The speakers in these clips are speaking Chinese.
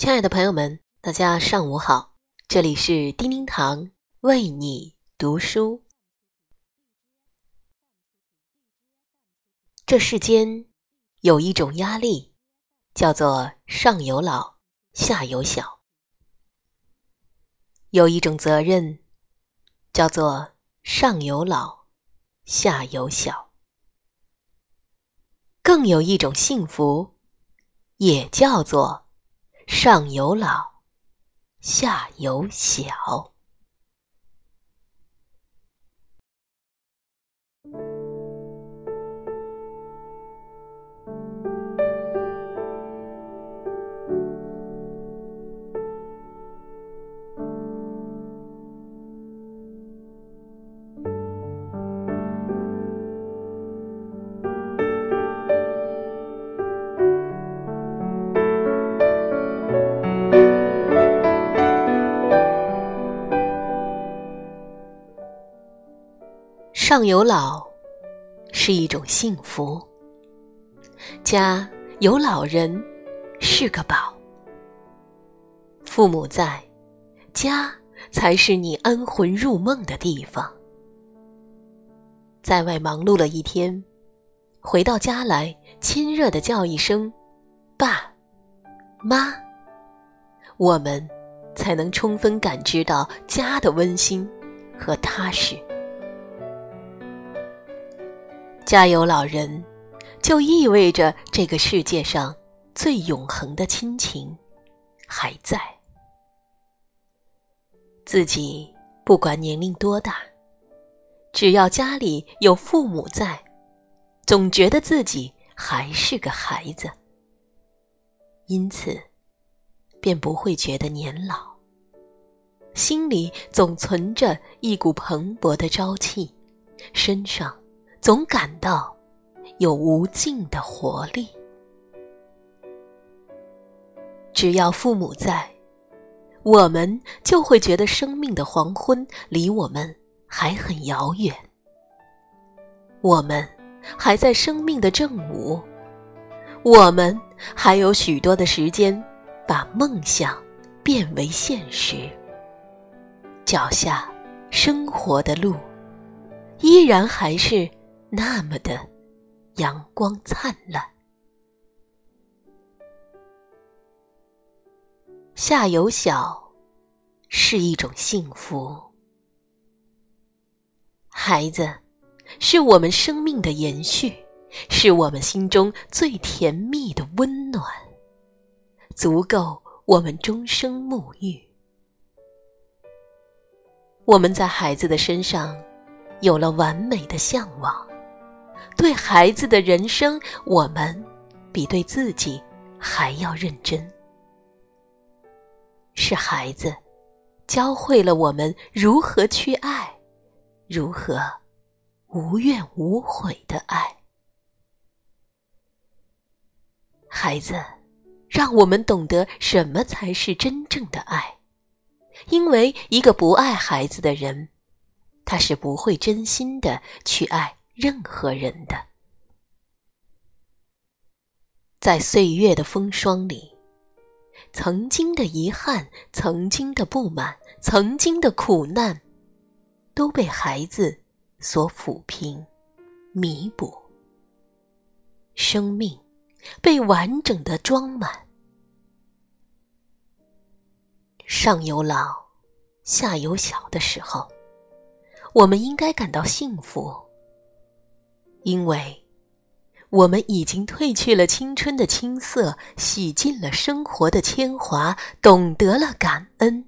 亲爱的朋友们，大家上午好，这里是叮叮堂为你读书。这世间有一种压力，叫做上有老，下有小；有一种责任，叫做上有老，下有小；更有一种幸福，也叫做。上有老，下有小。上有老，是一种幸福。家有老人，是个宝。父母在，家才是你安魂入梦的地方。在外忙碌了一天，回到家来，亲热的叫一声“爸妈”，我们才能充分感知到家的温馨和踏实。家有老人，就意味着这个世界上最永恒的亲情还在。自己不管年龄多大，只要家里有父母在，总觉得自己还是个孩子，因此便不会觉得年老，心里总存着一股蓬勃的朝气，身上。总感到有无尽的活力。只要父母在，我们就会觉得生命的黄昏离我们还很遥远。我们还在生命的正午，我们还有许多的时间把梦想变为现实。脚下生活的路，依然还是。那么的阳光灿烂，下有小是一种幸福。孩子是我们生命的延续，是我们心中最甜蜜的温暖，足够我们终生沐浴。我们在孩子的身上有了完美的向往。对孩子的人生，我们比对自己还要认真。是孩子教会了我们如何去爱，如何无怨无悔的爱。孩子让我们懂得什么才是真正的爱，因为一个不爱孩子的人，他是不会真心的去爱。任何人的，在岁月的风霜里，曾经的遗憾、曾经的不满、曾经的苦难，都被孩子所抚平、弥补。生命被完整的装满。上有老，下有小的时候，我们应该感到幸福。因为，我们已经褪去了青春的青涩，洗尽了生活的铅华，懂得了感恩，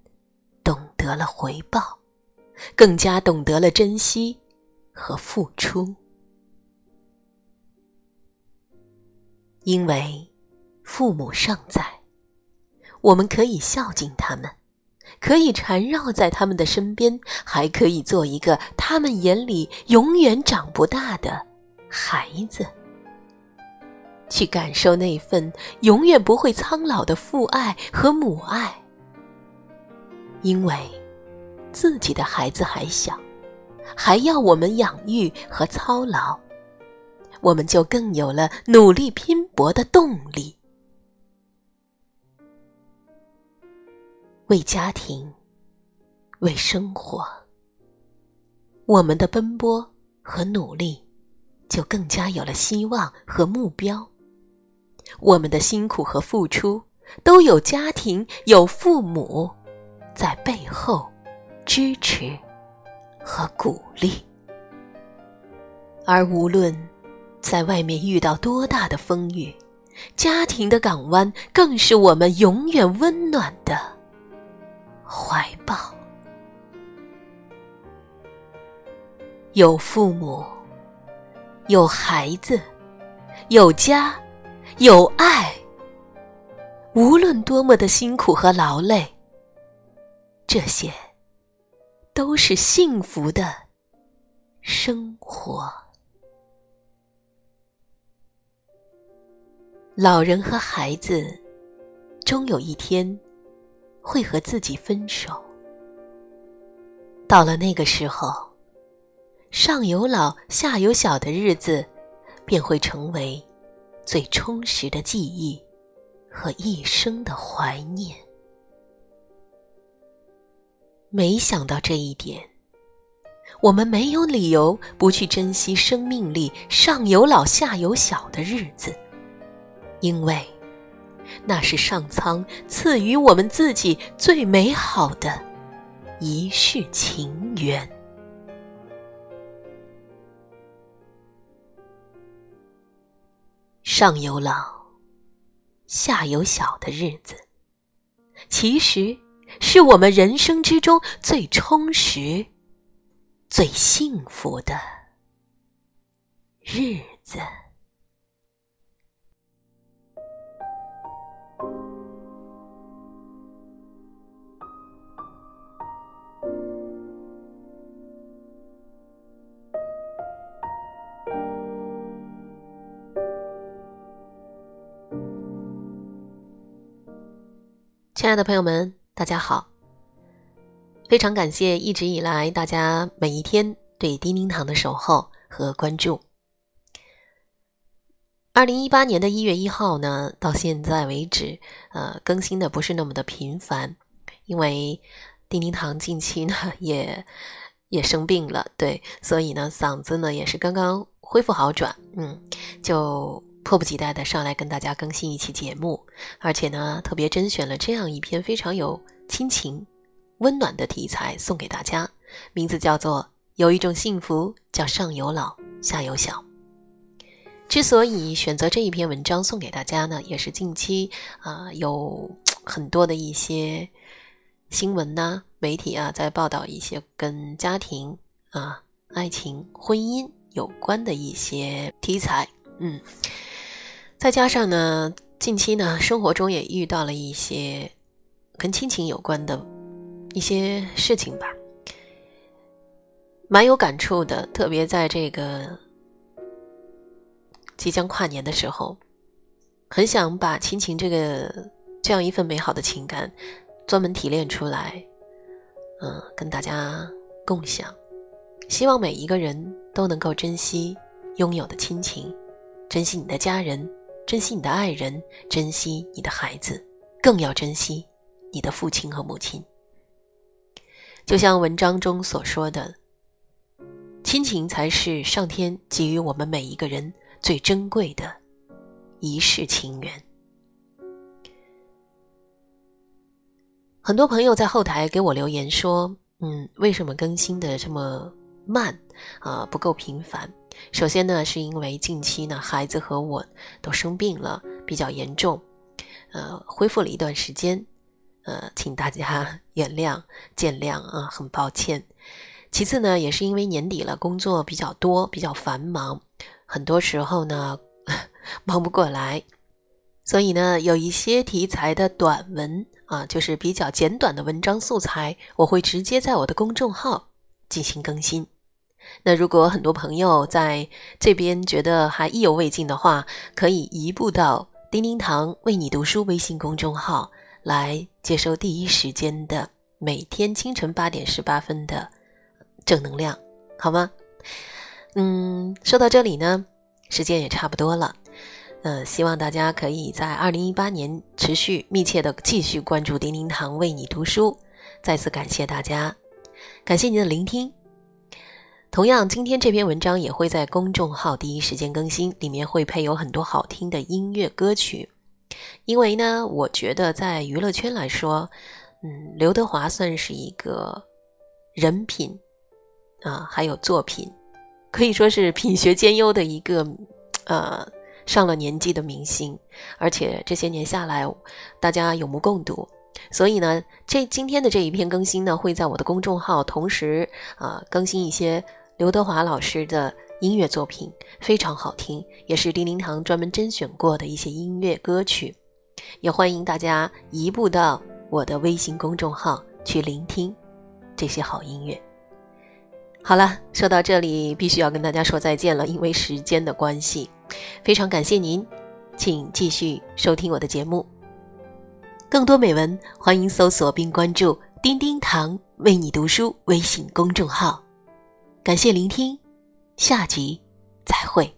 懂得了回报，更加懂得了珍惜和付出。因为父母尚在，我们可以孝敬他们，可以缠绕在他们的身边，还可以做一个他们眼里永远长不大的。孩子，去感受那份永远不会苍老的父爱和母爱，因为自己的孩子还小，还要我们养育和操劳，我们就更有了努力拼搏的动力。为家庭，为生活，我们的奔波和努力就更加有了希望和目标。我们的辛苦和付出都有家庭、有父母在背后支持和鼓励。而无论在外面遇到多大的风雨，家庭的港湾更是我们永远温暖的怀抱。有父母，有孩子，有家，有爱。无论多么的辛苦和劳累，这些都是幸福的生活。老人和孩子，终有一天会和自己分手。到了那个时候，上有老下有小的日子，便会成为最充实的记忆和一生的怀念。没想到这一点，我们没有理由不去珍惜生命里上有老下有小的日子。因为，那是上苍赐予我们自己最美好的一世情缘。上有老，下有小的日子，其实是我们人生之中最充实、最幸福的日子。亲爱的朋友们，大家好！非常感谢一直以来大家每一天对叮叮堂的守候和关注。二零一八年的一月一号呢，到现在为止，呃，更新的不是那么的频繁，因为叮叮堂近期呢也也生病了，对，所以呢嗓子呢也是刚刚恢复好转，嗯，就。迫不及待的上来跟大家更新一期节目，而且呢，特别甄选了这样一篇非常有亲情、温暖的题材送给大家，名字叫做《有一种幸福叫上有老下有小》。之所以选择这一篇文章送给大家呢，也是近期啊有 很多的一些新闻呐、媒体啊在报道一些跟家庭啊、爱情、婚姻有关的一些题材，嗯。再加上呢，近期呢，生活中也遇到了一些跟亲情有关的一些事情吧，蛮有感触的。特别在这个即将跨年的时候，很想把亲情这个这样一份美好的情感专门提炼出来，嗯，跟大家共享。希望每一个人都能够珍惜拥有的亲情，珍惜你的家人。珍惜你的爱人，珍惜你的孩子，更要珍惜你的父亲和母亲。就像文章中所说的，亲情才是上天给予我们每一个人最珍贵的一世情缘。很多朋友在后台给我留言说：“嗯，为什么更新的这么慢啊？不够频繁？”首先呢，是因为近期呢，孩子和我都生病了，比较严重，呃，恢复了一段时间，呃，请大家 原谅见谅啊，很抱歉。其次呢，也是因为年底了，工作比较多，比较繁忙，很多时候呢 忙不过来，所以呢，有一些题材的短文啊，就是比较简短的文章素材，我会直接在我的公众号进行更新。那如果很多朋友在这边觉得还意犹未尽的话，可以移步到叮叮堂为你读书微信公众号来接收第一时间的每天清晨八点十八分的正能量，好吗？嗯，说到这里呢，时间也差不多了。呃，希望大家可以在二零一八年持续密切的继续关注叮叮堂为你读书。再次感谢大家，感谢您的聆听。同样，今天这篇文章也会在公众号第一时间更新，里面会配有很多好听的音乐歌曲。因为呢，我觉得在娱乐圈来说，嗯，刘德华算是一个人品啊，还有作品，可以说是品学兼优的一个呃。上了年纪的明星，而且这些年下来，大家有目共睹。所以呢，这今天的这一篇更新呢，会在我的公众号同时啊更新一些刘德华老师的音乐作品，非常好听，也是叮叮堂专门甄选过的一些音乐歌曲。也欢迎大家移步到我的微信公众号去聆听这些好音乐。好了，说到这里，必须要跟大家说再见了，因为时间的关系。非常感谢您，请继续收听我的节目。更多美文，欢迎搜索并关注“叮叮堂为你读书”微信公众号。感谢聆听，下集再会。